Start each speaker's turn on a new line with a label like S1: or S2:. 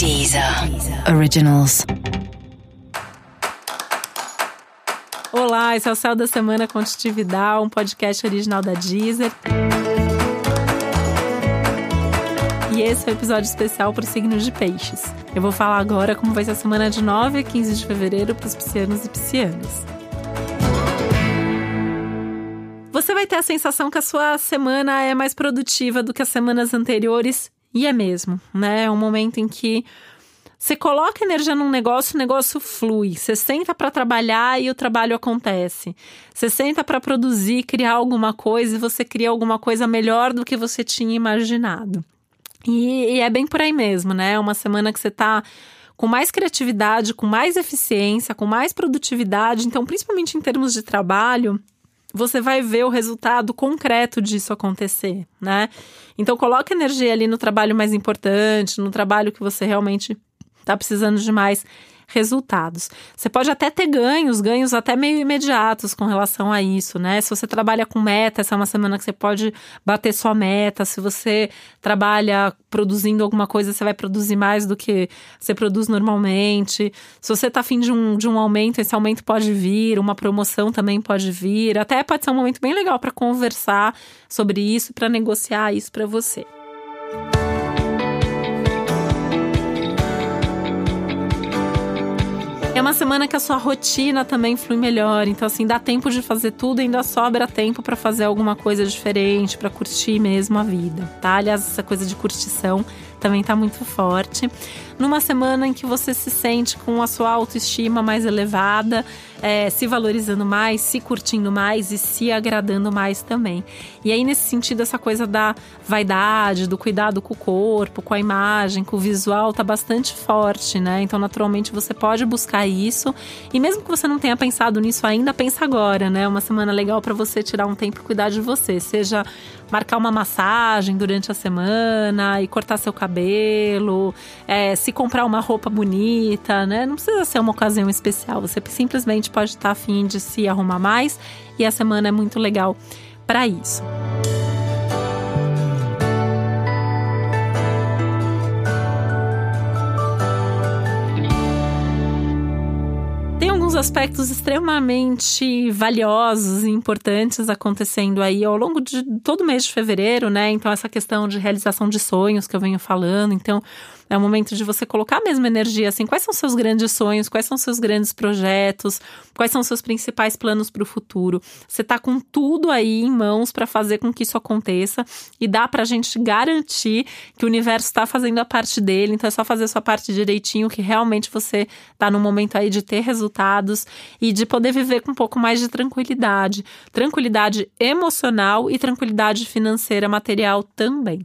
S1: Deezer Originals.
S2: Olá, esse é o Céu da Semana Contitividade, um podcast original da Deezer. E esse é o um episódio especial para os signos de peixes. Eu vou falar agora como vai ser a semana de 9 a 15 de fevereiro para os piscianos e piscianas. Você vai ter a sensação que a sua semana é mais produtiva do que as semanas anteriores e é mesmo, né? É um momento em que você coloca energia num negócio, o negócio flui. Você senta para trabalhar e o trabalho acontece. Você senta para produzir, criar alguma coisa e você cria alguma coisa melhor do que você tinha imaginado. E, e é bem por aí mesmo, né? É uma semana que você tá com mais criatividade, com mais eficiência, com mais produtividade. Então, principalmente em termos de trabalho, você vai ver o resultado concreto disso acontecer, né? Então coloque energia ali no trabalho mais importante, no trabalho que você realmente está precisando de mais resultados. Você pode até ter ganhos, ganhos até meio imediatos com relação a isso, né? Se você trabalha com meta, essa é uma semana que você pode bater sua meta. Se você trabalha produzindo alguma coisa, você vai produzir mais do que você produz normalmente. Se você está afim de um, de um aumento, esse aumento pode vir, uma promoção também pode vir. Até pode ser um momento bem legal para conversar sobre isso, para negociar isso para você. É uma semana que a sua rotina também flui melhor, então assim, dá tempo de fazer tudo, ainda sobra tempo para fazer alguma coisa diferente, para curtir mesmo a vida, tá? Aliás, essa coisa de curtição também está muito forte. Numa semana em que você se sente com a sua autoestima mais elevada, é, se valorizando mais, se curtindo mais e se agradando mais também. E aí, nesse sentido, essa coisa da vaidade, do cuidado com o corpo, com a imagem, com o visual, tá bastante forte, né? Então, naturalmente, você pode buscar isso. E mesmo que você não tenha pensado nisso ainda, pensa agora, né? Uma semana legal para você tirar um tempo e cuidar de você. Seja marcar uma massagem durante a semana e cortar seu cabelo, é, se comprar uma roupa bonita, né? Não precisa ser uma ocasião especial, você simplesmente pode estar afim de se arrumar mais e a semana é muito legal para isso. Aspectos extremamente valiosos e importantes acontecendo aí ao longo de todo o mês de fevereiro, né? Então, essa questão de realização de sonhos que eu venho falando. Então, é o momento de você colocar a mesma energia, assim, quais são seus grandes sonhos, quais são seus grandes projetos, quais são seus principais planos para o futuro. Você está com tudo aí em mãos para fazer com que isso aconteça e dá para a gente garantir que o universo está fazendo a parte dele, então é só fazer a sua parte direitinho, que realmente você está no momento aí de ter resultados e de poder viver com um pouco mais de tranquilidade. Tranquilidade emocional e tranquilidade financeira, material também.